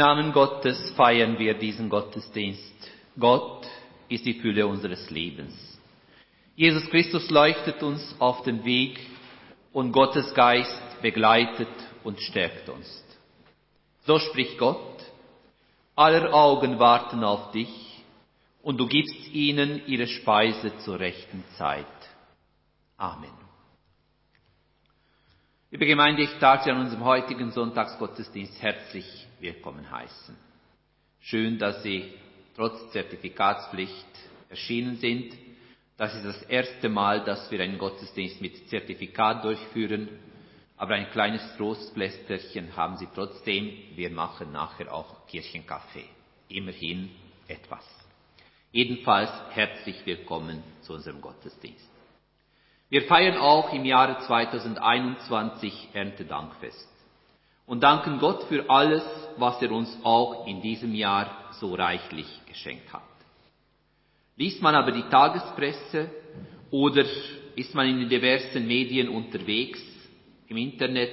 Namen Gottes feiern wir diesen Gottesdienst. Gott ist die Fülle unseres Lebens. Jesus Christus leuchtet uns auf den Weg und Gottes Geist begleitet und stärkt uns. So spricht Gott, aller Augen warten auf dich und du gibst ihnen ihre Speise zur rechten Zeit. Amen. Liebe Gemeinde, ich darf Sie an unserem heutigen Sonntagsgottesdienst herzlich willkommen heißen. Schön, dass Sie trotz Zertifikatspflicht erschienen sind. Das ist das erste Mal, dass wir einen Gottesdienst mit Zertifikat durchführen. Aber ein kleines Trostblästerchen haben Sie trotzdem. Wir machen nachher auch Kirchenkaffee. Immerhin etwas. Jedenfalls herzlich willkommen zu unserem Gottesdienst. Wir feiern auch im Jahre 2021 Erntedankfest und danken Gott für alles, was er uns auch in diesem Jahr so reichlich geschenkt hat. Liest man aber die Tagespresse oder ist man in den diversen Medien unterwegs, im Internet,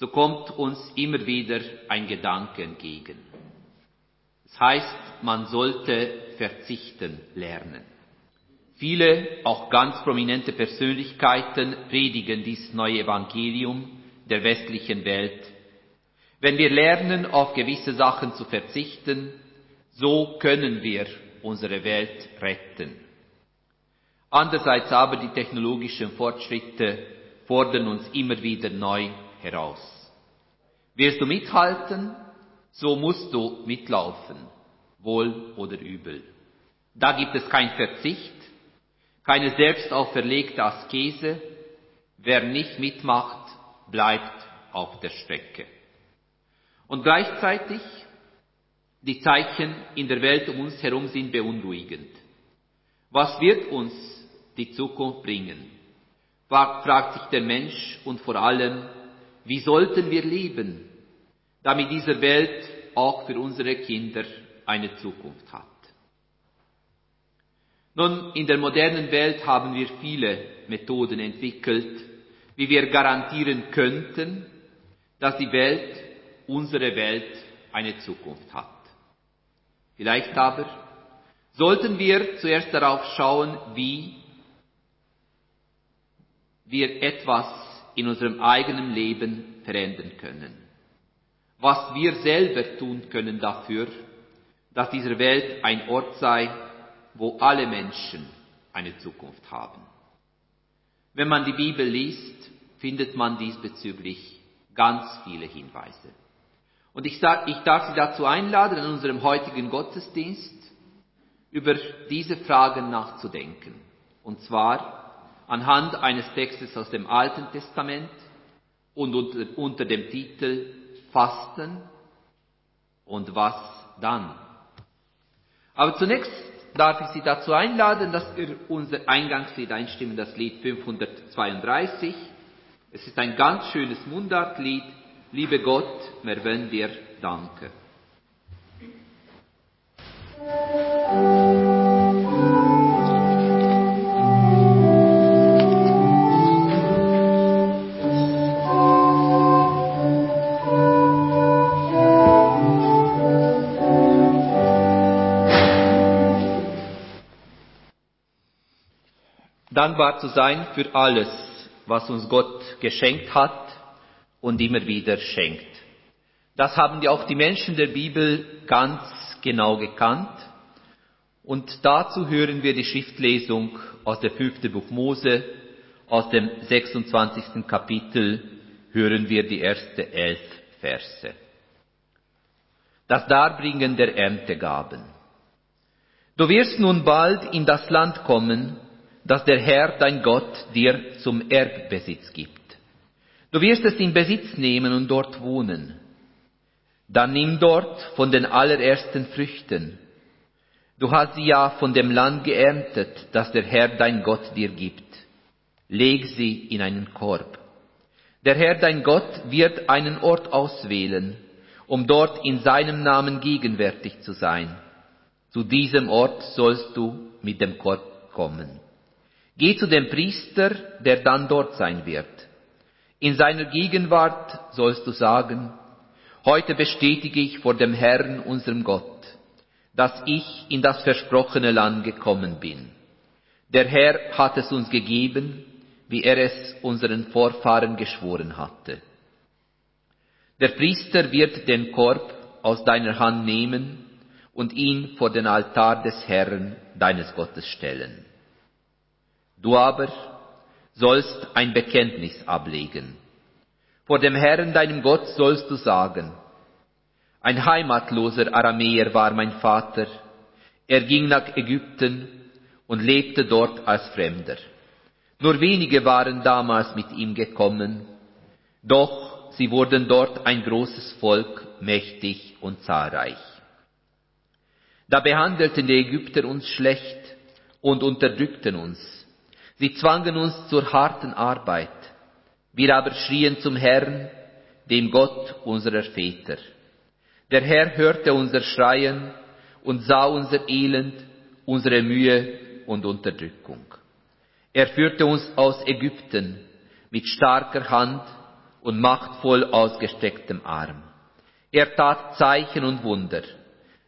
so kommt uns immer wieder ein Gedanke entgegen. Das heißt, man sollte verzichten lernen. Viele, auch ganz prominente Persönlichkeiten predigen dieses neue Evangelium der westlichen Welt. Wenn wir lernen, auf gewisse Sachen zu verzichten, so können wir unsere Welt retten. Andererseits aber die technologischen Fortschritte fordern uns immer wieder neu heraus. Willst du mithalten, so musst du mitlaufen, wohl oder übel. Da gibt es kein Verzicht, keine selbst auferlegte Askese. Wer nicht mitmacht, bleibt auf der Strecke. Und gleichzeitig, die Zeichen in der Welt um uns herum sind beunruhigend. Was wird uns die Zukunft bringen? fragt sich der Mensch und vor allem, wie sollten wir leben, damit diese Welt auch für unsere Kinder eine Zukunft hat? Nun, in der modernen Welt haben wir viele Methoden entwickelt, wie wir garantieren könnten, dass die Welt, unsere Welt, eine Zukunft hat. Vielleicht aber sollten wir zuerst darauf schauen, wie wir etwas in unserem eigenen Leben verändern können. Was wir selber tun können dafür, dass diese Welt ein Ort sei, wo alle Menschen eine Zukunft haben. Wenn man die Bibel liest, findet man diesbezüglich ganz viele Hinweise. Und ich, sag, ich darf Sie dazu einladen, an unserem heutigen Gottesdienst über diese Fragen nachzudenken. Und zwar anhand eines Textes aus dem Alten Testament und unter, unter dem Titel Fasten und was dann. Aber zunächst darf ich Sie dazu einladen, dass wir unser Eingangslied einstimmen, das Lied 532. Es ist ein ganz schönes Mundartlied. Liebe Gott, wir wollen dir danken. Dankbar zu sein für alles, was uns Gott geschenkt hat und immer wieder schenkt. Das haben ja auch die Menschen der Bibel ganz genau gekannt. Und dazu hören wir die Schriftlesung aus der fünften Buch Mose, aus dem 26. Kapitel hören wir die ersten elf Verse. Das Darbringen der Erntegaben. Du wirst nun bald in das Land kommen, das der Herr, dein Gott, dir zum Erbbesitz gibt. Du wirst es in Besitz nehmen und dort wohnen. Dann nimm dort von den allerersten Früchten. Du hast sie ja von dem Land geerntet, das der Herr, dein Gott, dir gibt. Leg sie in einen Korb. Der Herr, dein Gott, wird einen Ort auswählen, um dort in seinem Namen gegenwärtig zu sein. Zu diesem Ort sollst du mit dem Korb kommen. Geh zu dem Priester, der dann dort sein wird. In seiner Gegenwart sollst du sagen, Heute bestätige ich vor dem Herrn, unserem Gott, dass ich in das versprochene Land gekommen bin. Der Herr hat es uns gegeben, wie er es unseren Vorfahren geschworen hatte. Der Priester wird den Korb aus deiner Hand nehmen und ihn vor den Altar des Herrn, deines Gottes, stellen. Du aber sollst ein Bekenntnis ablegen. Vor dem Herrn, deinem Gott, sollst du sagen, ein heimatloser Aramäer war mein Vater, er ging nach Ägypten und lebte dort als Fremder. Nur wenige waren damals mit ihm gekommen, doch sie wurden dort ein großes Volk, mächtig und zahlreich. Da behandelten die Ägypter uns schlecht und unterdrückten uns. Sie zwangen uns zur harten Arbeit. Wir aber schrien zum Herrn, dem Gott unserer Väter. Der Herr hörte unser Schreien und sah unser Elend, unsere Mühe und Unterdrückung. Er führte uns aus Ägypten mit starker Hand und machtvoll ausgestrecktem Arm. Er tat Zeichen und Wunder,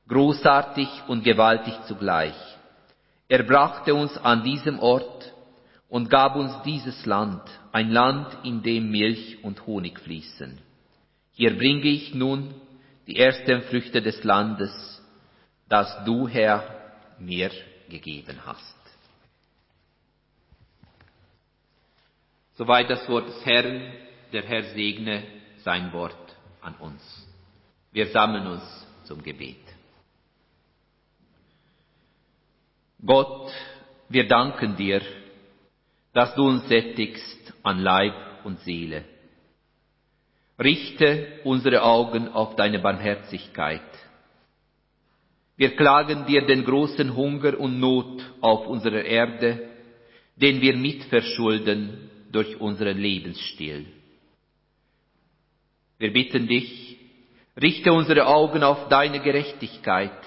großartig und gewaltig zugleich. Er brachte uns an diesem Ort und gab uns dieses Land, ein Land, in dem Milch und Honig fließen. Hier bringe ich nun die ersten Früchte des Landes, das du, Herr, mir gegeben hast. Soweit das Wort des Herrn, der Herr segne sein Wort an uns. Wir sammeln uns zum Gebet. Gott, wir danken dir, dass du uns sättigst an Leib und Seele. Richte unsere Augen auf deine Barmherzigkeit. Wir klagen dir den großen Hunger und Not auf unserer Erde, den wir mitverschulden durch unseren Lebensstil. Wir bitten dich, richte unsere Augen auf deine Gerechtigkeit.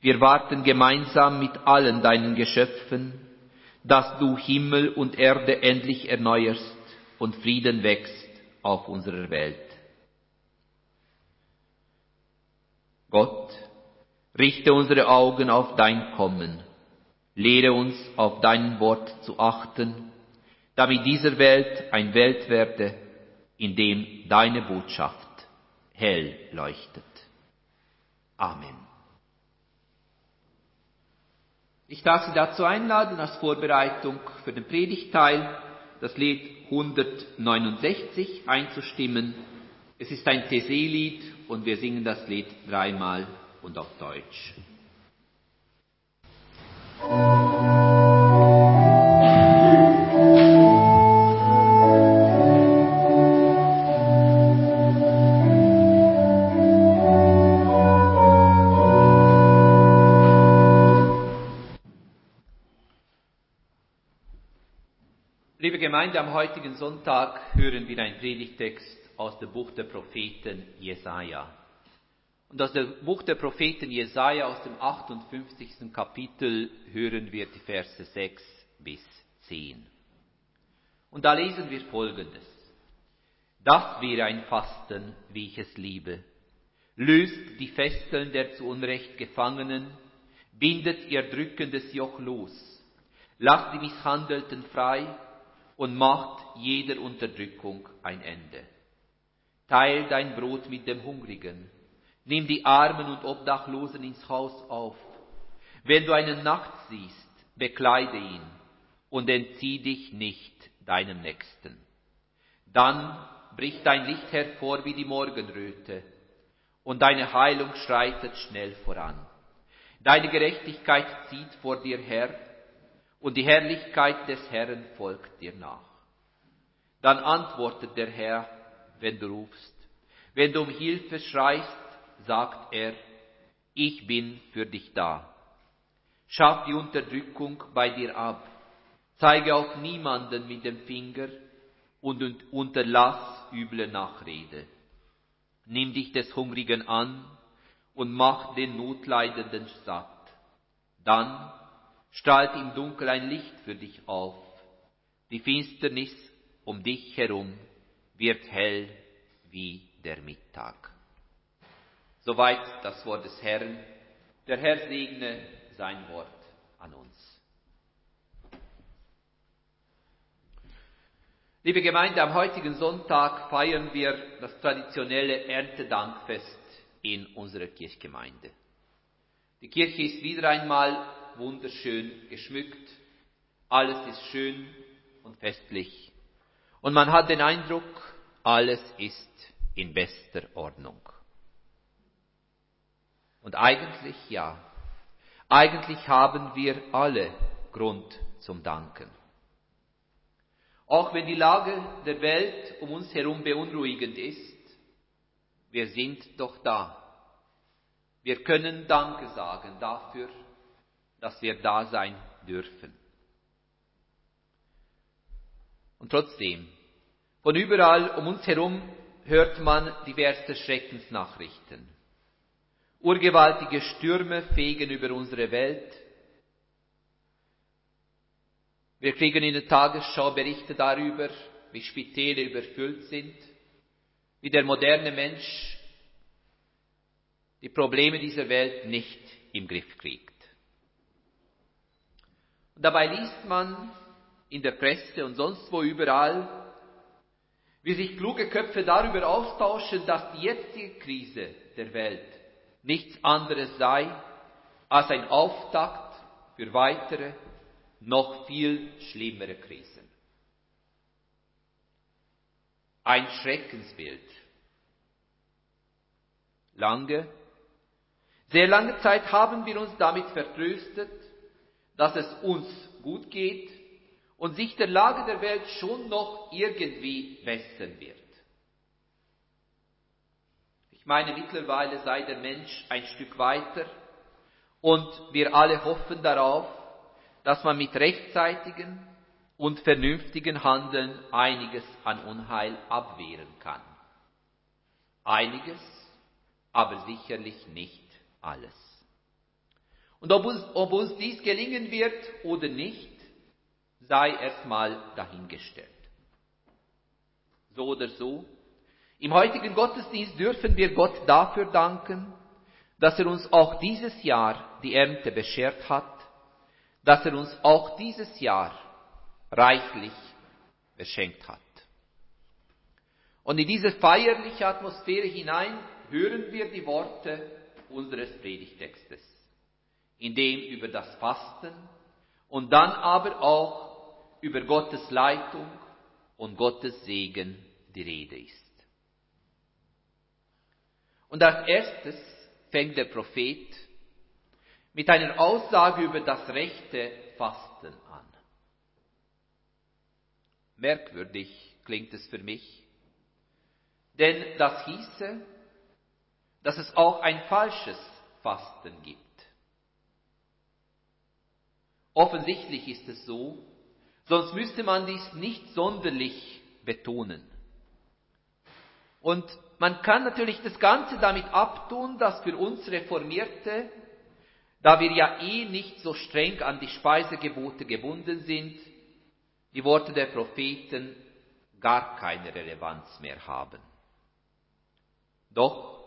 Wir warten gemeinsam mit allen deinen Geschöpfen, dass du Himmel und Erde endlich erneuerst und Frieden wächst auf unserer Welt. Gott, richte unsere Augen auf dein Kommen, lehre uns auf dein Wort zu achten, damit dieser Welt ein Welt werde, in dem deine Botschaft hell leuchtet. Amen. Ich darf Sie dazu einladen, als Vorbereitung für den Predigteil das Lied 169 einzustimmen. Es ist ein TC-Lied und wir singen das Lied dreimal und auf Deutsch. Gemeinde, am heutigen Sonntag hören wir einen Predigtext aus dem Buch der Propheten Jesaja. Und aus dem Buch der Propheten Jesaja, aus dem 58. Kapitel, hören wir die Verse 6 bis 10. Und da lesen wir Folgendes. Das wäre ein Fasten, wie ich es liebe. Löst die Fesseln der zu Unrecht Gefangenen, bindet ihr drückendes Joch los, lasst die Misshandelten frei, und macht jeder Unterdrückung ein Ende. Teil dein Brot mit dem Hungrigen, nimm die Armen und Obdachlosen ins Haus auf. Wenn du einen Nacht siehst, bekleide ihn und entzieh dich nicht deinem Nächsten. Dann bricht dein Licht hervor wie die Morgenröte und deine Heilung schreitet schnell voran. Deine Gerechtigkeit zieht vor dir her und die Herrlichkeit des Herrn folgt dir nach. Dann antwortet der Herr, wenn du rufst. Wenn du um Hilfe schreist, sagt er, ich bin für dich da. Schaff die Unterdrückung bei dir ab. Zeige auf niemanden mit dem Finger und unterlass üble Nachrede. Nimm dich des Hungrigen an und mach den Notleidenden satt. Dann strahlt im Dunkel ein Licht für dich auf. Die Finsternis um dich herum wird hell wie der Mittag. Soweit das Wort des Herrn. Der Herr segne sein Wort an uns. Liebe Gemeinde, am heutigen Sonntag feiern wir das traditionelle Erntedankfest in unserer Kirchgemeinde. Die Kirche ist wieder einmal wunderschön geschmückt, alles ist schön und festlich und man hat den Eindruck, alles ist in bester Ordnung. Und eigentlich ja, eigentlich haben wir alle Grund zum Danken. Auch wenn die Lage der Welt um uns herum beunruhigend ist, wir sind doch da. Wir können Danke sagen dafür, dass wir da sein dürfen. Und trotzdem, von überall um uns herum hört man diverse Schreckensnachrichten. Urgewaltige Stürme fegen über unsere Welt. Wir kriegen in der Tagesschau Berichte darüber, wie Spitäle überfüllt sind, wie der moderne Mensch die Probleme dieser Welt nicht im Griff kriegt. Dabei liest man in der Presse und sonst wo überall, wie sich kluge Köpfe darüber austauschen, dass die jetzige Krise der Welt nichts anderes sei als ein Auftakt für weitere noch viel schlimmere Krisen. Ein Schreckensbild. Lange, sehr lange Zeit haben wir uns damit vertröstet, dass es uns gut geht und sich der Lage der Welt schon noch irgendwie bessern wird. Ich meine, mittlerweile sei der Mensch ein Stück weiter und wir alle hoffen darauf, dass man mit rechtzeitigen und vernünftigen Handeln einiges an Unheil abwehren kann. Einiges, aber sicherlich nicht alles. Und ob uns, ob uns dies gelingen wird oder nicht, sei erstmal dahingestellt. So oder so, im heutigen Gottesdienst dürfen wir Gott dafür danken, dass er uns auch dieses Jahr die Ernte beschert hat dass er uns auch dieses Jahr reichlich beschenkt hat. Und in diese feierliche Atmosphäre hinein hören wir die Worte unseres Predigtextes, in dem über das Fasten und dann aber auch über Gottes Leitung und Gottes Segen die Rede ist. Und als erstes fängt der Prophet mit einer Aussage über das rechte Fasten an. Merkwürdig klingt es für mich, denn das hieße, dass es auch ein falsches Fasten gibt. Offensichtlich ist es so, sonst müsste man dies nicht sonderlich betonen. Und man kann natürlich das Ganze damit abtun, dass für uns Reformierte da wir ja eh nicht so streng an die Speisegebote gebunden sind, die Worte der Propheten gar keine Relevanz mehr haben. Doch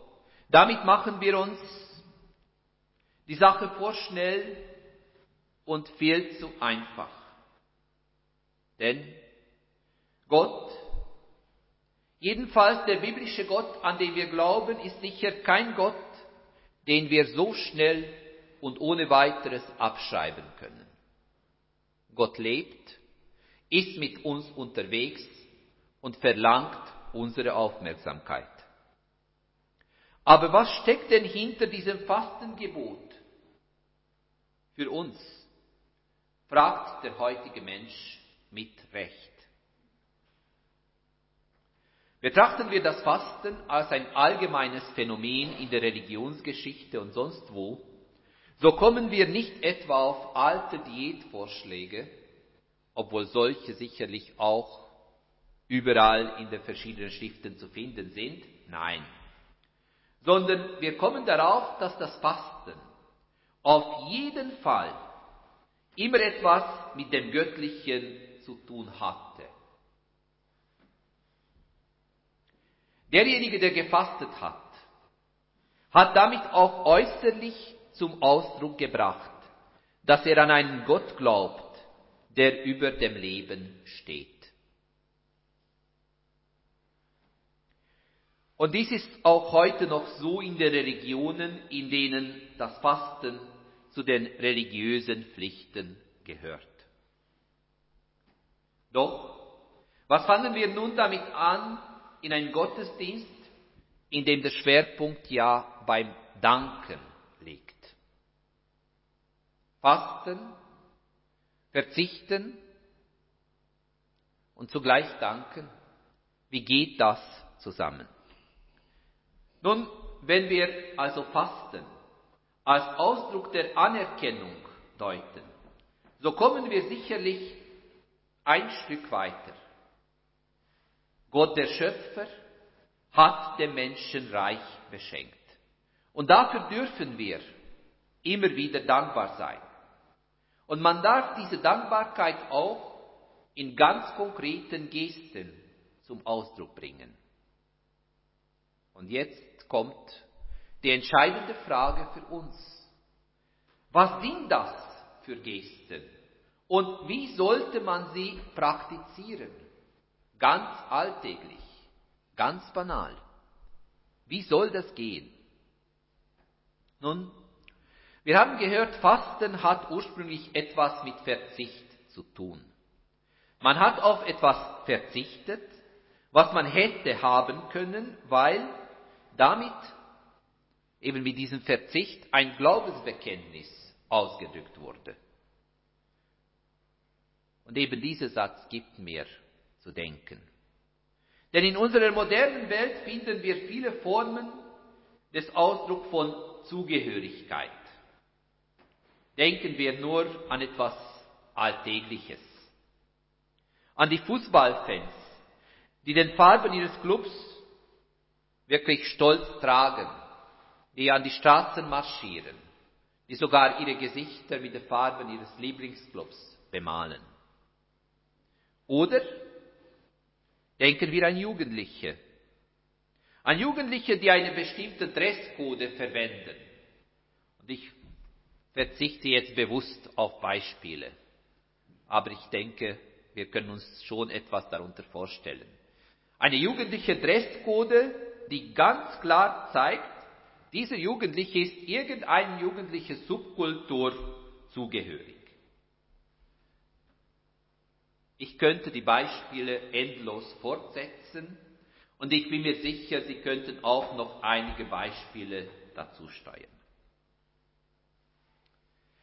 damit machen wir uns die Sache vorschnell und viel zu einfach. Denn Gott, jedenfalls der biblische Gott, an den wir glauben, ist sicher kein Gott, den wir so schnell und ohne weiteres abschreiben können. Gott lebt, ist mit uns unterwegs und verlangt unsere Aufmerksamkeit. Aber was steckt denn hinter diesem Fastengebot für uns? Fragt der heutige Mensch mit Recht. Betrachten wir das Fasten als ein allgemeines Phänomen in der Religionsgeschichte und sonst wo, so kommen wir nicht etwa auf alte Diätvorschläge, obwohl solche sicherlich auch überall in den verschiedenen Schriften zu finden sind. Nein. Sondern wir kommen darauf, dass das Fasten auf jeden Fall immer etwas mit dem Göttlichen zu tun hatte. Derjenige, der gefastet hat, hat damit auch äußerlich zum Ausdruck gebracht, dass er an einen Gott glaubt, der über dem Leben steht. Und dies ist auch heute noch so in den Religionen, in denen das Fasten zu den religiösen Pflichten gehört. Doch, was fangen wir nun damit an in einem Gottesdienst, in dem der Schwerpunkt ja beim Danken liegt? Fasten, verzichten und zugleich danken. Wie geht das zusammen? Nun, wenn wir also Fasten als Ausdruck der Anerkennung deuten, so kommen wir sicherlich ein Stück weiter. Gott der Schöpfer hat dem Menschen reich beschenkt. Und dafür dürfen wir immer wieder dankbar sein. Und man darf diese Dankbarkeit auch in ganz konkreten Gesten zum Ausdruck bringen. Und jetzt kommt die entscheidende Frage für uns. Was sind das für Gesten? Und wie sollte man sie praktizieren? Ganz alltäglich, ganz banal. Wie soll das gehen? Nun, wir haben gehört, Fasten hat ursprünglich etwas mit Verzicht zu tun. Man hat auf etwas verzichtet, was man hätte haben können, weil damit, eben mit diesem Verzicht, ein Glaubensbekenntnis ausgedrückt wurde. Und eben dieser Satz gibt mir zu denken. Denn in unserer modernen Welt finden wir viele Formen des Ausdrucks von Zugehörigkeit. Denken wir nur an etwas Alltägliches. An die Fußballfans, die den Farben ihres Clubs wirklich stolz tragen, die an die Straßen marschieren, die sogar ihre Gesichter mit den Farben ihres Lieblingsclubs bemalen. Oder denken wir an Jugendliche, an Jugendliche, die einen bestimmten Dresscode verwenden. Und ich verzichte jetzt bewusst auf Beispiele, aber ich denke, wir können uns schon etwas darunter vorstellen. Eine jugendliche Dresscode, die ganz klar zeigt, dieser Jugendliche ist irgendeine jugendliche Subkultur zugehörig. Ich könnte die Beispiele endlos fortsetzen und ich bin mir sicher, Sie könnten auch noch einige Beispiele dazu steuern.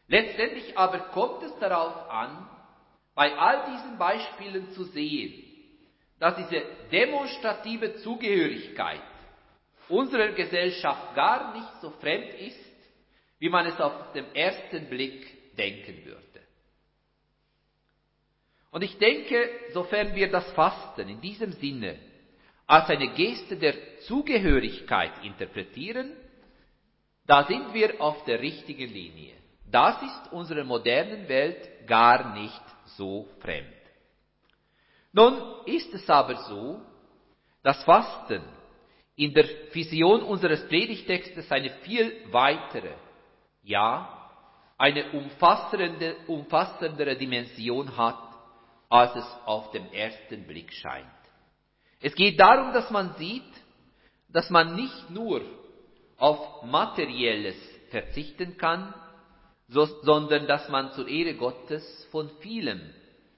Letztendlich aber kommt es darauf an, bei all diesen Beispielen zu sehen, dass diese demonstrative Zugehörigkeit unserer Gesellschaft gar nicht so fremd ist, wie man es auf den ersten Blick denken würde. Und ich denke, sofern wir das Fasten in diesem Sinne als eine Geste der Zugehörigkeit interpretieren, da sind wir auf der richtigen Linie. Das ist unserer modernen Welt gar nicht so fremd. Nun ist es aber so, dass Fasten in der Vision unseres Predigtextes eine viel weitere, ja, eine umfassende, umfassendere Dimension hat, als es auf den ersten Blick scheint. Es geht darum, dass man sieht, dass man nicht nur auf materielles verzichten kann, so, sondern dass man zur Ehre Gottes von vielem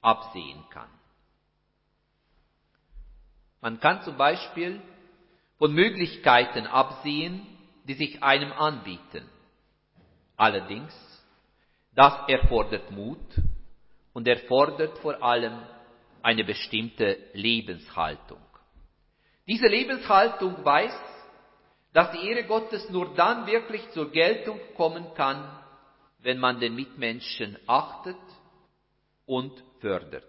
absehen kann. Man kann zum Beispiel von Möglichkeiten absehen, die sich einem anbieten. Allerdings, das erfordert Mut und erfordert vor allem eine bestimmte Lebenshaltung. Diese Lebenshaltung weiß, dass die Ehre Gottes nur dann wirklich zur Geltung kommen kann, wenn man den Mitmenschen achtet und fördert.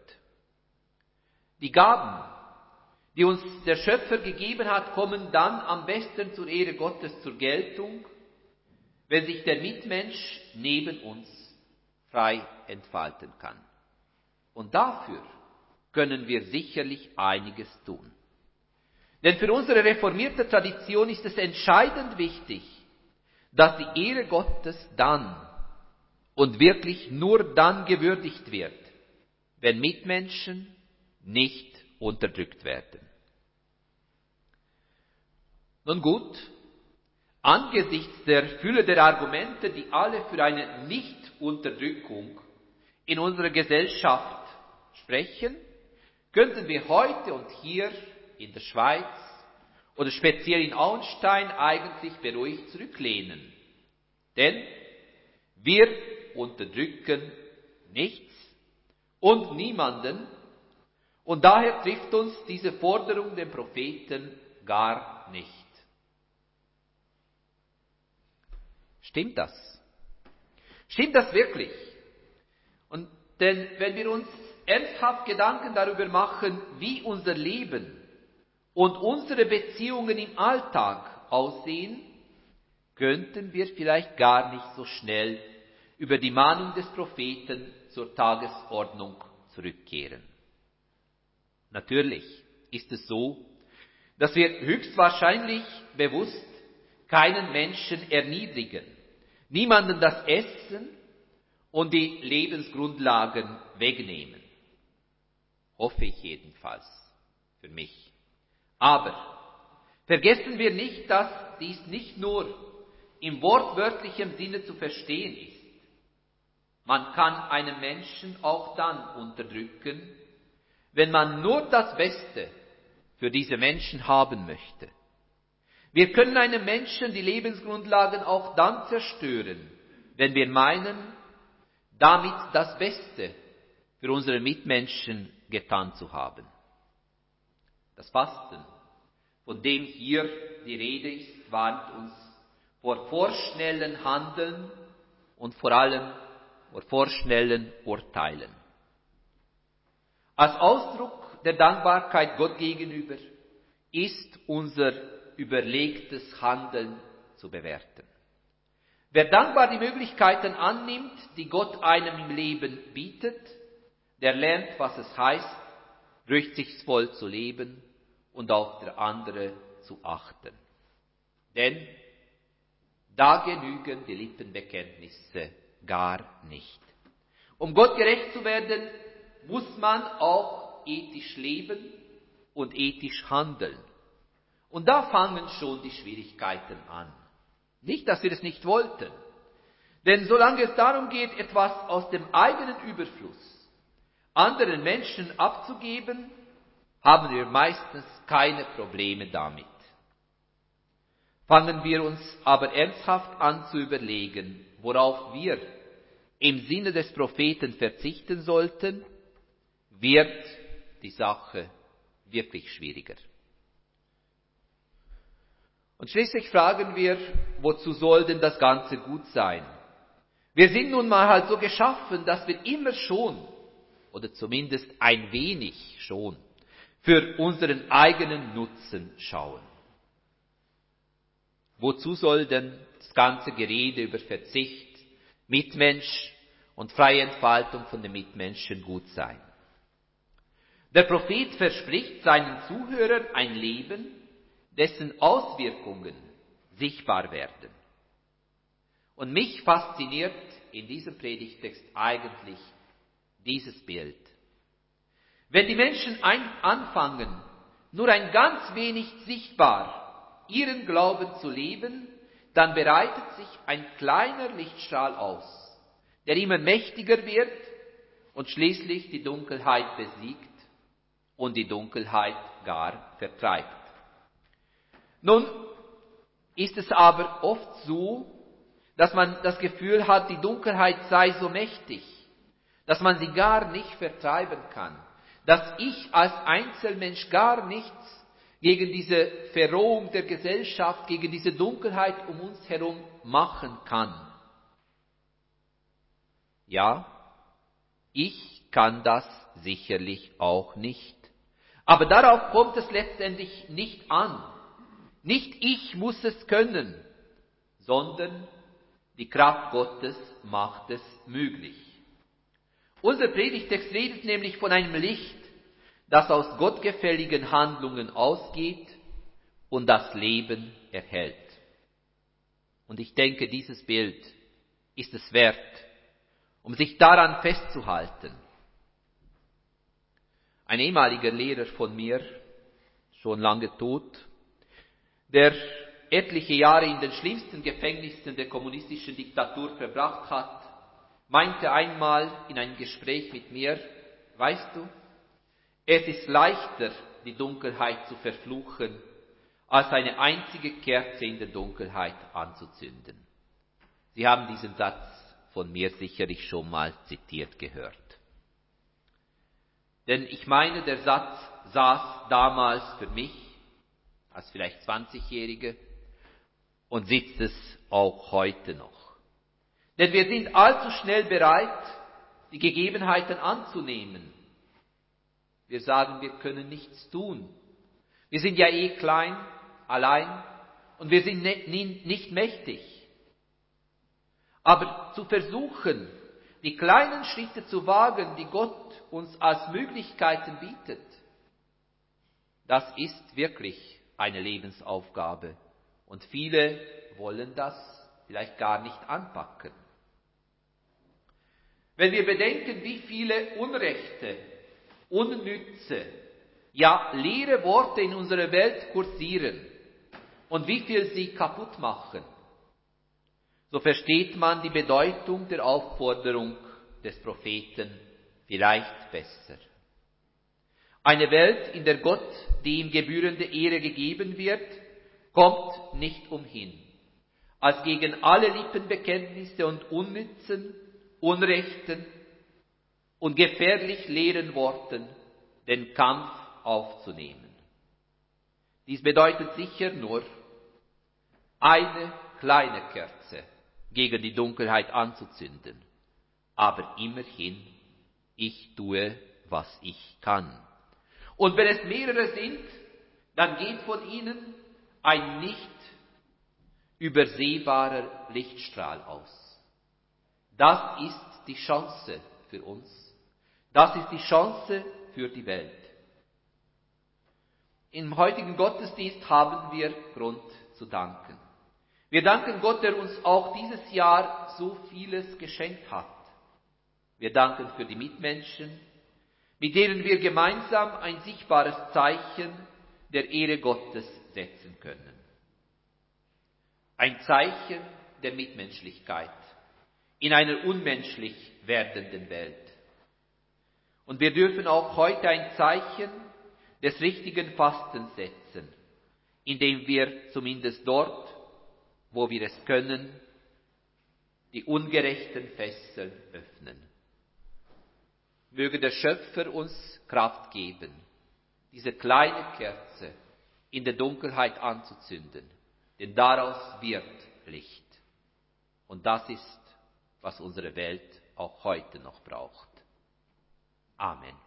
Die Gaben, die uns der Schöpfer gegeben hat, kommen dann am besten zur Ehre Gottes zur Geltung, wenn sich der Mitmensch neben uns frei entfalten kann. Und dafür können wir sicherlich einiges tun. Denn für unsere reformierte Tradition ist es entscheidend wichtig, dass die Ehre Gottes dann und wirklich nur dann gewürdigt wird, wenn Mitmenschen nicht unterdrückt werden. Nun gut, angesichts der Fülle der Argumente, die alle für eine Nichtunterdrückung in unserer Gesellschaft sprechen, könnten wir heute und hier in der Schweiz oder speziell in Auenstein eigentlich beruhigt zurücklehnen. Denn wir unterdrücken nichts und niemanden und daher trifft uns diese Forderung den Propheten gar nicht. Stimmt das? Stimmt das wirklich? Und denn wenn wir uns ernsthaft Gedanken darüber machen, wie unser Leben und unsere Beziehungen im Alltag aussehen, könnten wir vielleicht gar nicht so schnell über die Mahnung des Propheten zur Tagesordnung zurückkehren. Natürlich ist es so, dass wir höchstwahrscheinlich bewusst keinen Menschen erniedrigen, niemanden das Essen und die Lebensgrundlagen wegnehmen. Hoffe ich jedenfalls für mich. Aber vergessen wir nicht, dass dies nicht nur im wortwörtlichen Sinne zu verstehen ist. Man kann einen Menschen auch dann unterdrücken, wenn man nur das Beste für diese Menschen haben möchte. Wir können einem Menschen die Lebensgrundlagen auch dann zerstören, wenn wir meinen, damit das Beste für unsere Mitmenschen getan zu haben. Das Fasten, von dem hier die Rede ist, warnt uns vor vorschnellen Handeln und vor allem vor vorschnellen Urteilen. Als Ausdruck der Dankbarkeit Gott gegenüber ist unser überlegtes Handeln zu bewerten. Wer dankbar die Möglichkeiten annimmt, die Gott einem im Leben bietet, der lernt, was es heißt, rücksichtsvoll zu leben und auf der andere zu achten. Denn da genügen die Lippenbekenntnisse gar nicht. Um Gott gerecht zu werden, muss man auch ethisch leben und ethisch handeln. Und da fangen schon die Schwierigkeiten an. Nicht, dass wir es nicht wollten. Denn solange es darum geht, etwas aus dem eigenen Überfluss anderen Menschen abzugeben, haben wir meistens keine Probleme damit. Fangen wir uns aber ernsthaft an zu überlegen, worauf wir im Sinne des Propheten verzichten sollten, wird die Sache wirklich schwieriger. Und schließlich fragen wir, wozu soll denn das Ganze gut sein? Wir sind nun mal halt so geschaffen, dass wir immer schon, oder zumindest ein wenig schon, für unseren eigenen Nutzen schauen. Wozu soll denn das ganze Gerede über Verzicht, Mitmensch und freie Entfaltung von den Mitmenschen gut sein? Der Prophet verspricht seinen Zuhörern ein Leben, dessen Auswirkungen sichtbar werden. Und mich fasziniert in diesem Predigtext eigentlich dieses Bild. Wenn die Menschen anfangen, nur ein ganz wenig sichtbar ihren Glauben zu leben, dann bereitet sich ein kleiner Lichtstrahl aus, der immer mächtiger wird und schließlich die Dunkelheit besiegt und die Dunkelheit gar vertreibt. Nun ist es aber oft so, dass man das Gefühl hat, die Dunkelheit sei so mächtig, dass man sie gar nicht vertreiben kann, dass ich als Einzelmensch gar nichts gegen diese Verrohung der Gesellschaft, gegen diese Dunkelheit um uns herum machen kann. Ja, ich kann das sicherlich auch nicht. Aber darauf kommt es letztendlich nicht an. Nicht ich muss es können, sondern die Kraft Gottes macht es möglich. Unser Predigtext redet nämlich von einem Licht, das aus gottgefälligen Handlungen ausgeht und das Leben erhält. Und ich denke, dieses Bild ist es wert, um sich daran festzuhalten. Ein ehemaliger Lehrer von mir, schon lange tot, der etliche Jahre in den schlimmsten Gefängnissen der kommunistischen Diktatur verbracht hat, meinte einmal in einem Gespräch mit mir, weißt du, es ist leichter, die Dunkelheit zu verfluchen, als eine einzige Kerze in der Dunkelheit anzuzünden. Sie haben diesen Satz von mir sicherlich schon mal zitiert gehört. Denn ich meine, der Satz saß damals für mich als vielleicht 20-Jährige und sitzt es auch heute noch. Denn wir sind allzu schnell bereit, die Gegebenheiten anzunehmen. Wir sagen, wir können nichts tun. Wir sind ja eh klein, allein und wir sind nicht mächtig. Aber zu versuchen, die kleinen Schritte zu wagen, die Gott uns als Möglichkeiten bietet, das ist wirklich eine Lebensaufgabe. Und viele wollen das vielleicht gar nicht anpacken. Wenn wir bedenken, wie viele Unrechte, Unnütze, ja leere Worte in unserer Welt kursieren und wie viel sie kaputt machen, so versteht man die Bedeutung der Aufforderung des Propheten vielleicht besser. Eine Welt, in der Gott die ihm gebührende Ehre gegeben wird, kommt nicht umhin, als gegen alle Lippenbekenntnisse und unnützen, unrechten und gefährlich leeren Worten den Kampf aufzunehmen. Dies bedeutet sicher nur eine kleine Kerze gegen die Dunkelheit anzuzünden, aber immerhin, ich tue, was ich kann. Und wenn es mehrere sind, dann geht von ihnen ein nicht übersehbarer Lichtstrahl aus. Das ist die Chance für uns. Das ist die Chance für die Welt. Im heutigen Gottesdienst haben wir Grund zu danken. Wir danken Gott, der uns auch dieses Jahr so vieles geschenkt hat. Wir danken für die Mitmenschen, mit denen wir gemeinsam ein sichtbares Zeichen der Ehre Gottes setzen können. Ein Zeichen der Mitmenschlichkeit in einer unmenschlich werdenden Welt. Und wir dürfen auch heute ein Zeichen des richtigen Fastens setzen, indem wir zumindest dort, wo wir es können, die ungerechten Fesseln öffnen. Möge der Schöpfer uns Kraft geben, diese kleine Kerze in der Dunkelheit anzuzünden, denn daraus wird Licht. Und das ist, was unsere Welt auch heute noch braucht. Amen.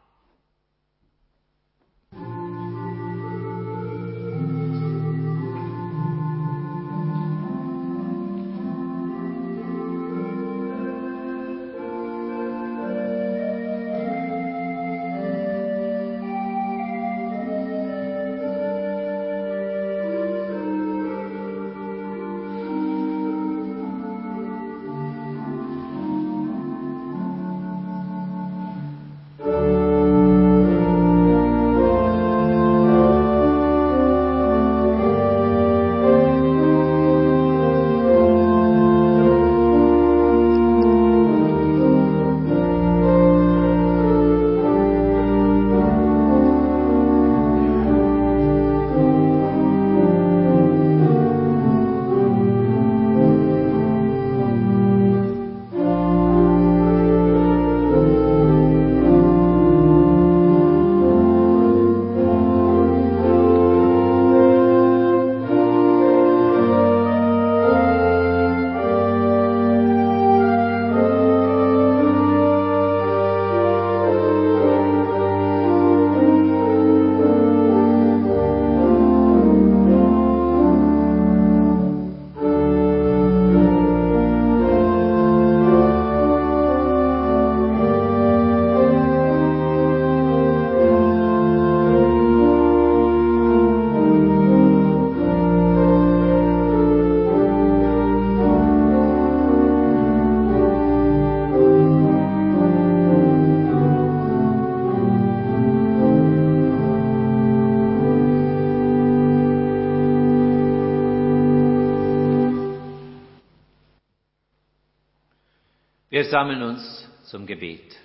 Sammeln uns zum Gebet.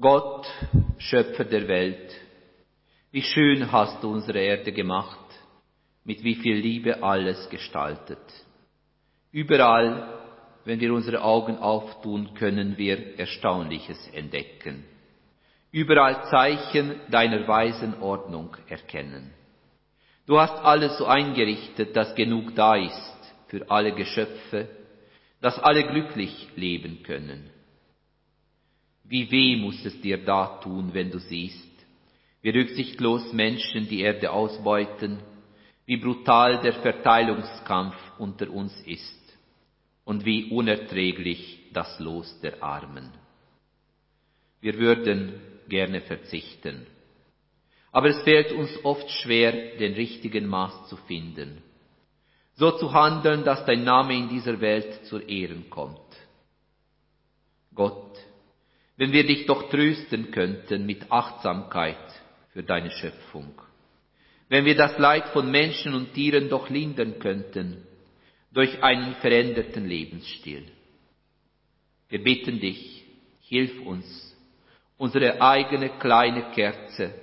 Gott, Schöpfer der Welt, wie schön hast du unsere Erde gemacht, mit wie viel Liebe alles gestaltet. Überall, wenn wir unsere Augen auftun, können wir Erstaunliches entdecken. Überall Zeichen deiner weisen Ordnung erkennen. Du hast alles so eingerichtet, dass genug da ist für alle Geschöpfe, dass alle glücklich leben können. Wie weh muss es dir da tun, wenn du siehst, wie rücksichtslos Menschen die Erde ausbeuten, wie brutal der Verteilungskampf unter uns ist und wie unerträglich das Los der Armen. Wir würden gerne verzichten, aber es fällt uns oft schwer, den richtigen Maß zu finden, so zu handeln, dass dein Name in dieser Welt zur Ehren kommt. Gott, wenn wir dich doch trösten könnten mit Achtsamkeit für deine Schöpfung, wenn wir das Leid von Menschen und Tieren doch lindern könnten durch einen veränderten Lebensstil. Wir bitten dich, hilf uns, unsere eigene kleine Kerze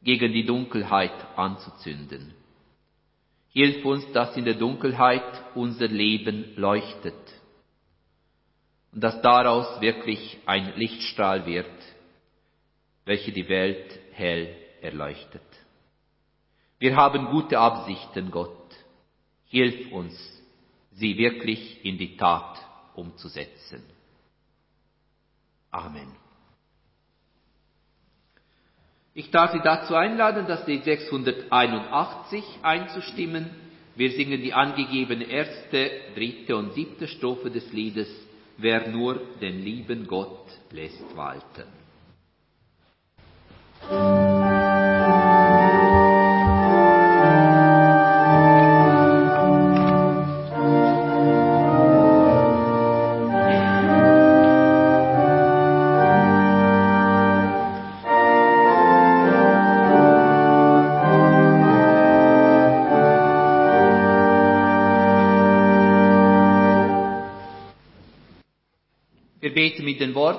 gegen die Dunkelheit anzuzünden. Hilf uns, dass in der Dunkelheit unser Leben leuchtet und dass daraus wirklich ein Lichtstrahl wird, welcher die Welt hell erleuchtet. Wir haben gute Absichten, Gott. Hilf uns, sie wirklich in die Tat umzusetzen. Amen. Ich darf Sie dazu einladen, das Lied 681 einzustimmen. Wir singen die angegebene erste, dritte und siebte Strophe des Liedes wer nur den lieben Gott lässt walten.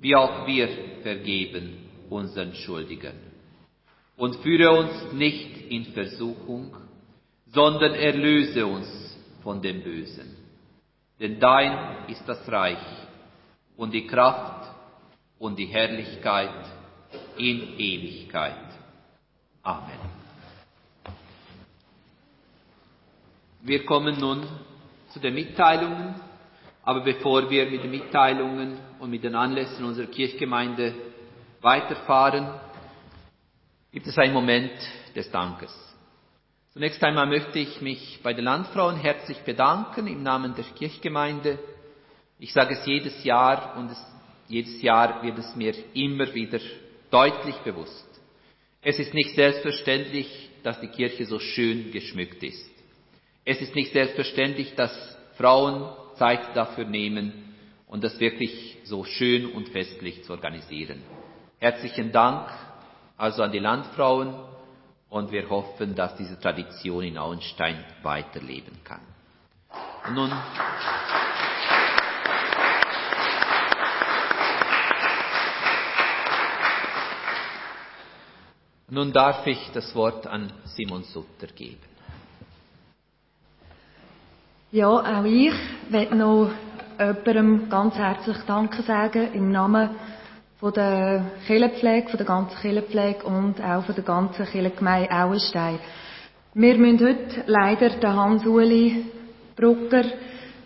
wie auch wir vergeben unseren Schuldigen. Und führe uns nicht in Versuchung, sondern erlöse uns von dem Bösen. Denn dein ist das Reich und die Kraft und die Herrlichkeit in Ewigkeit. Amen. Wir kommen nun zu den Mitteilungen aber bevor wir mit den Mitteilungen und mit den Anlässen unserer Kirchgemeinde weiterfahren, gibt es einen Moment des Dankes. Zunächst einmal möchte ich mich bei den Landfrauen herzlich bedanken im Namen der Kirchgemeinde. Ich sage es jedes Jahr und es, jedes Jahr wird es mir immer wieder deutlich bewusst. Es ist nicht selbstverständlich, dass die Kirche so schön geschmückt ist. Es ist nicht selbstverständlich, dass Frauen Zeit dafür nehmen und das wirklich so schön und festlich zu organisieren. Herzlichen Dank also an die Landfrauen und wir hoffen, dass diese Tradition in Auenstein weiterleben kann. Und nun Nun darf ich das Wort an Simon Sutter geben. Ja, auch ich möchte noch jemandem ganz herzlich Danke sagen im Namen von der Kirchenpflege, von der ganzen Kirchenpflege und auch von der ganzen Kirchengemeinde Auenstein. Wir müssen heute leider den Hans-Uli Brucker,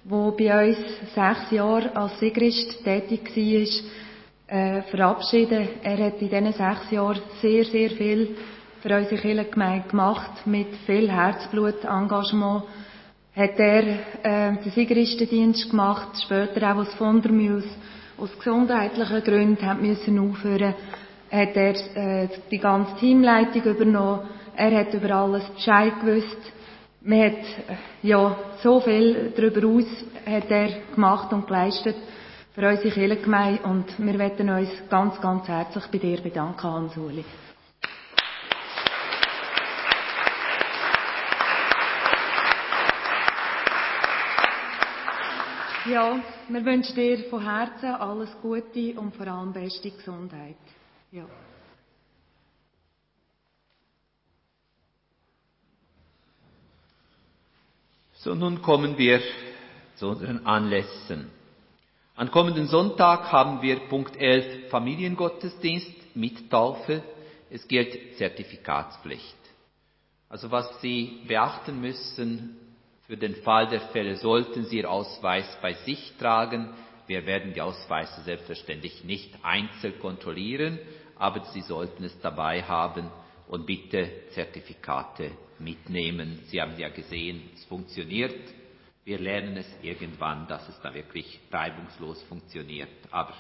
der bei uns sechs Jahre als Sigrist tätig war, äh, verabschieden. Er hat in diesen sechs Jahren sehr, sehr viel für unsere Kirchengemeinde gemacht, mit viel Herzblut, Engagement hat er äh, den Siegeristendienst gemacht, später auch als Fondermüs aus gesundheitlichen Gründen hat müssen aufhören, hat er äh, die ganze Teamleitung übernommen. Er hat über alles Bescheid gewusst. Man hat, äh, ja, so viel darüber aus hat er gemacht und geleistet für unsere Kirchengemeinde und wir möchten uns ganz, ganz herzlich bei dir bedanken, Hans-Uli. Ja, wir wünschen dir von Herzen alles Gute und vor allem beste Gesundheit. Ja. So, nun kommen wir zu unseren Anlässen. Am kommenden Sonntag haben wir Punkt 11 Familiengottesdienst mit Taufe. Es gilt Zertifikatspflicht. Also was Sie beachten müssen, für den Fall der Fälle sollten Sie Ihr Ausweis bei sich tragen. Wir werden die Ausweise selbstverständlich nicht einzeln kontrollieren, aber Sie sollten es dabei haben und bitte Zertifikate mitnehmen. Sie haben ja gesehen, es funktioniert. Wir lernen es irgendwann, dass es da wirklich reibungslos funktioniert. Aber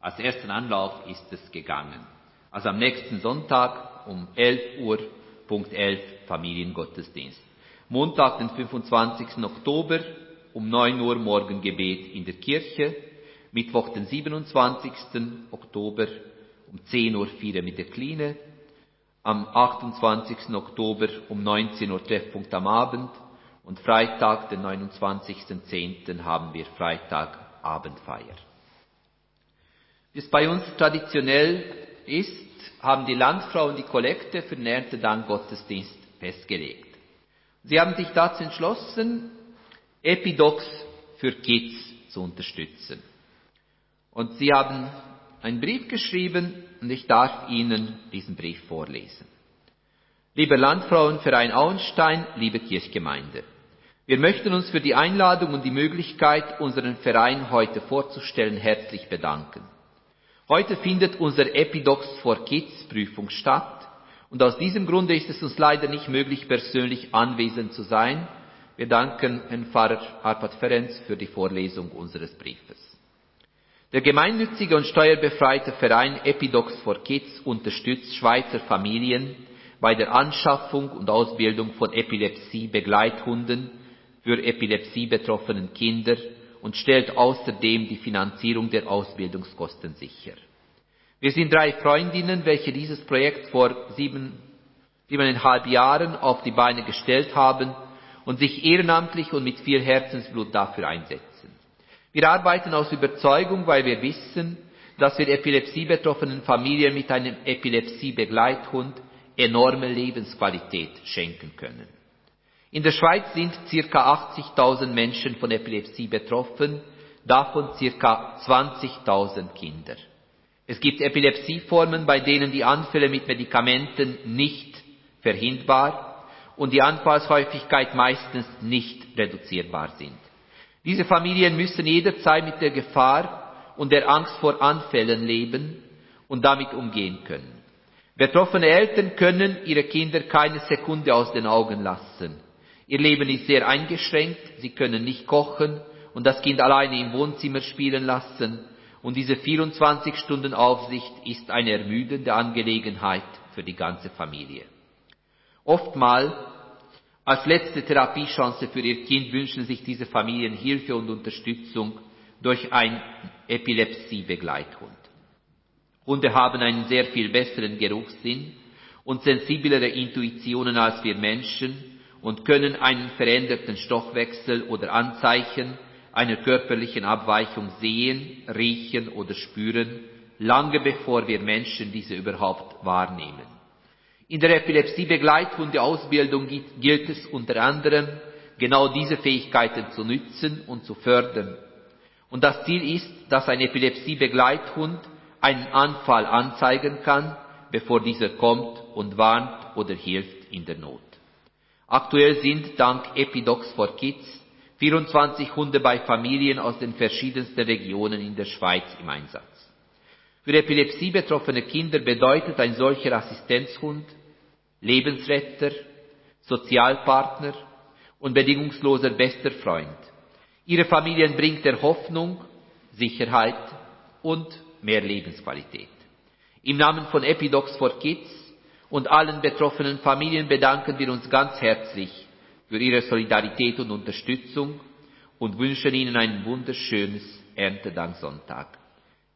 als ersten Anlauf ist es gegangen. Also am nächsten Sonntag um 11 Uhr, Punkt 11, Familiengottesdienst. Montag, den 25. Oktober um 9 Uhr Morgengebet in der Kirche. Mittwoch, den 27. Oktober um 10 Uhr Feier mit der Kline. Am 28. Oktober um 19 Uhr Treffpunkt am Abend. Und Freitag, den 29.10. haben wir Freitag Abendfeier. Wie es bei uns traditionell ist, haben die Landfrauen die Kollekte für den Erntedank Gottesdienst festgelegt. Sie haben sich dazu entschlossen, Epidox für Kids zu unterstützen. Und Sie haben einen Brief geschrieben und ich darf Ihnen diesen Brief vorlesen. Liebe Landfrauenverein Auenstein, liebe Kirchgemeinde, wir möchten uns für die Einladung und die Möglichkeit, unseren Verein heute vorzustellen, herzlich bedanken. Heute findet unser Epidox for Kids Prüfung statt und aus diesem Grunde ist es uns leider nicht möglich, persönlich anwesend zu sein. Wir danken Herrn Pfarrer Arpad Ferenc für die Vorlesung unseres Briefes. Der gemeinnützige und steuerbefreite Verein Epidox for Kids unterstützt Schweizer Familien bei der Anschaffung und Ausbildung von Epilepsie-Begleithunden für epilepsiebetroffenen Kinder und stellt außerdem die Finanzierung der Ausbildungskosten sicher. Wir sind drei Freundinnen, welche dieses Projekt vor sieben, siebeneinhalb Jahren auf die Beine gestellt haben und sich ehrenamtlich und mit viel Herzensblut dafür einsetzen. Wir arbeiten aus Überzeugung, weil wir wissen, dass wir epilepsiebetroffenen Familien mit einem Epilepsiebegleithund enorme Lebensqualität schenken können. In der Schweiz sind circa 80.000 Menschen von Epilepsie betroffen, davon circa 20.000 Kinder. Es gibt Epilepsieformen, bei denen die Anfälle mit Medikamenten nicht verhinderbar und die Anfallshäufigkeit meistens nicht reduzierbar sind. Diese Familien müssen jederzeit mit der Gefahr und der Angst vor Anfällen leben und damit umgehen können. Betroffene Eltern können ihre Kinder keine Sekunde aus den Augen lassen. Ihr Leben ist sehr eingeschränkt, sie können nicht kochen und das Kind alleine im Wohnzimmer spielen lassen und diese 24 Stunden Aufsicht ist eine ermüdende Angelegenheit für die ganze Familie. Oftmal als letzte Therapiechance für ihr Kind wünschen sich diese Familien Hilfe und Unterstützung durch ein Epilepsie-Begleithund. Hunde haben einen sehr viel besseren Geruchssinn und sensiblere Intuitionen als wir Menschen und können einen veränderten Stoffwechsel oder Anzeichen einer körperlichen Abweichung sehen, riechen oder spüren, lange bevor wir Menschen diese überhaupt wahrnehmen. In der Epilepsiebegleithundeausbildung gilt es unter anderem, genau diese Fähigkeiten zu nützen und zu fördern. Und das Ziel ist, dass ein Epilepsiebegleithund einen Anfall anzeigen kann, bevor dieser kommt und warnt oder hilft in der Not. Aktuell sind dank Epidox for Kids 24 Hunde bei Familien aus den verschiedensten Regionen in der Schweiz im Einsatz. Für Epilepsie betroffene Kinder bedeutet ein solcher Assistenzhund Lebensretter, Sozialpartner und bedingungsloser bester Freund. Ihre Familien bringt er Hoffnung, Sicherheit und mehr Lebensqualität. Im Namen von Epidox for Kids und allen betroffenen Familien bedanken wir uns ganz herzlich für Ihre Solidarität und Unterstützung und wünschen Ihnen ein wunderschönes Erntedanksonntag.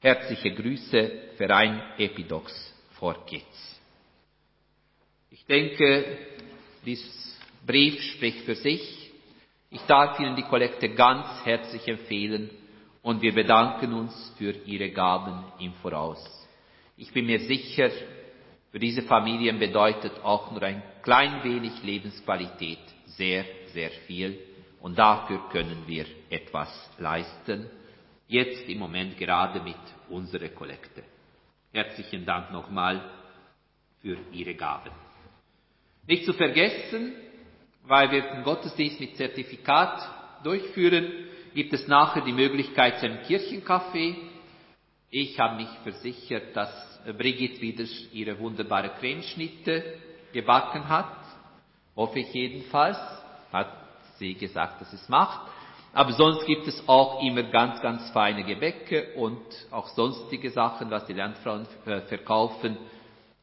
Herzliche Grüße, Verein Epidox for Kids. Ich denke, dieses Brief spricht für sich. Ich darf Ihnen die Kollekte ganz herzlich empfehlen und wir bedanken uns für Ihre Gaben im Voraus. Ich bin mir sicher, für diese Familien bedeutet auch nur ein klein wenig Lebensqualität sehr, sehr viel und dafür können wir etwas leisten. Jetzt im Moment gerade mit unserer Kollekte. Herzlichen Dank nochmal für Ihre Gaben. Nicht zu vergessen, weil wir den Gottesdienst mit Zertifikat durchführen, gibt es nachher die Möglichkeit zu einem Kirchenkaffee. Ich habe mich versichert, dass Brigitte wieder ihre wunderbare Cremeschnitte gebacken hat. Hoffe ich jedenfalls. Hat sie gesagt, dass es macht. Aber sonst gibt es auch immer ganz, ganz feine Gebäcke und auch sonstige Sachen, was die Landfrauen äh, verkaufen.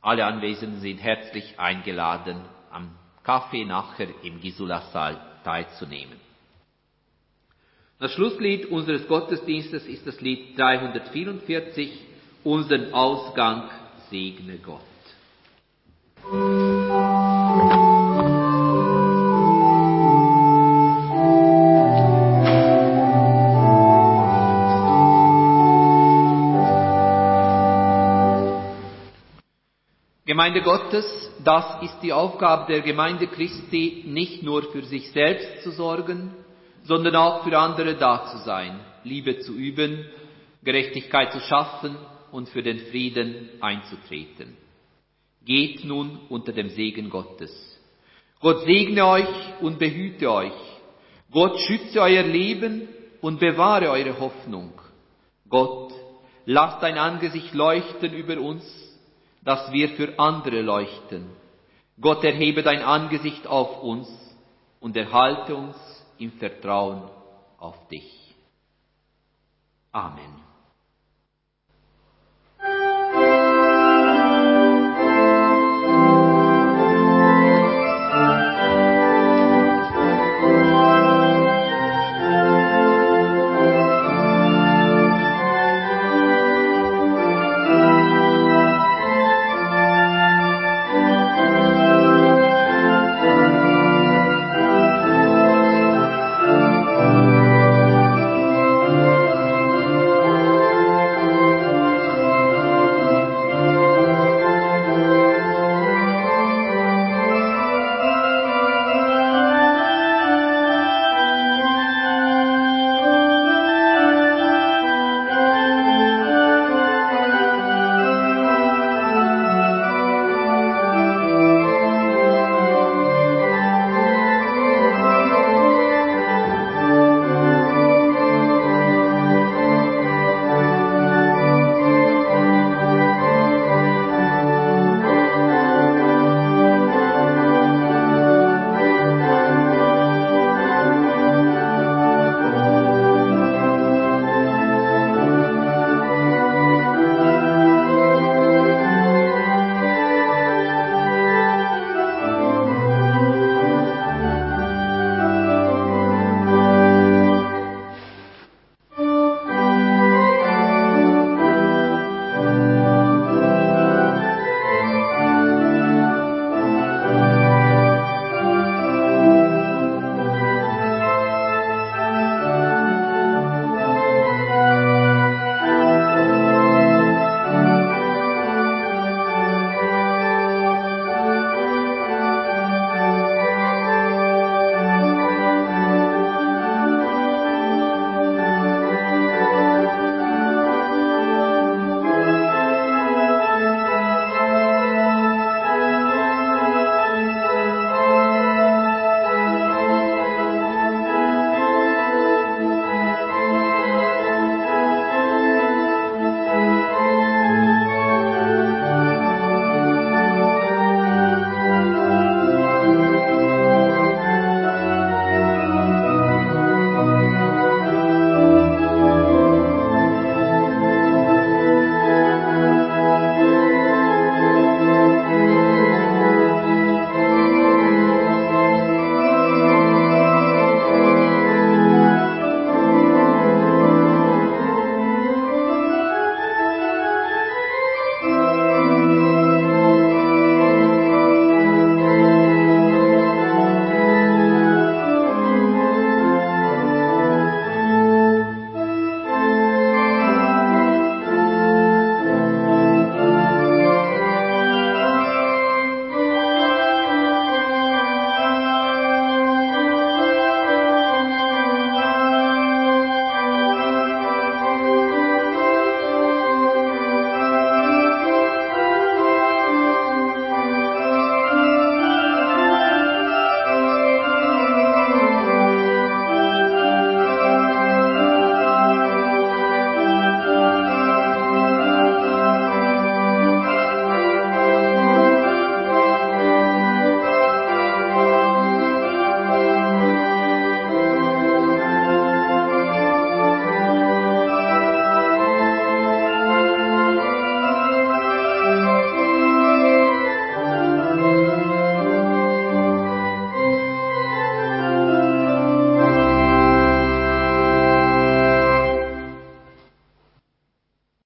Alle Anwesenden sind herzlich eingeladen, am Kaffee nachher im Gisula-Saal teilzunehmen. Das Schlusslied unseres Gottesdienstes ist das Lied 344, unseren Ausgang segne Gott. Gemeinde Gottes, das ist die Aufgabe der Gemeinde Christi, nicht nur für sich selbst zu sorgen, sondern auch für andere da zu sein, Liebe zu üben, Gerechtigkeit zu schaffen und für den Frieden einzutreten. Geht nun unter dem Segen Gottes. Gott segne euch und behüte euch. Gott schütze euer Leben und bewahre eure Hoffnung. Gott, lasst dein Angesicht leuchten über uns, dass wir für andere leuchten. Gott erhebe dein Angesicht auf uns und erhalte uns im Vertrauen auf dich. Amen.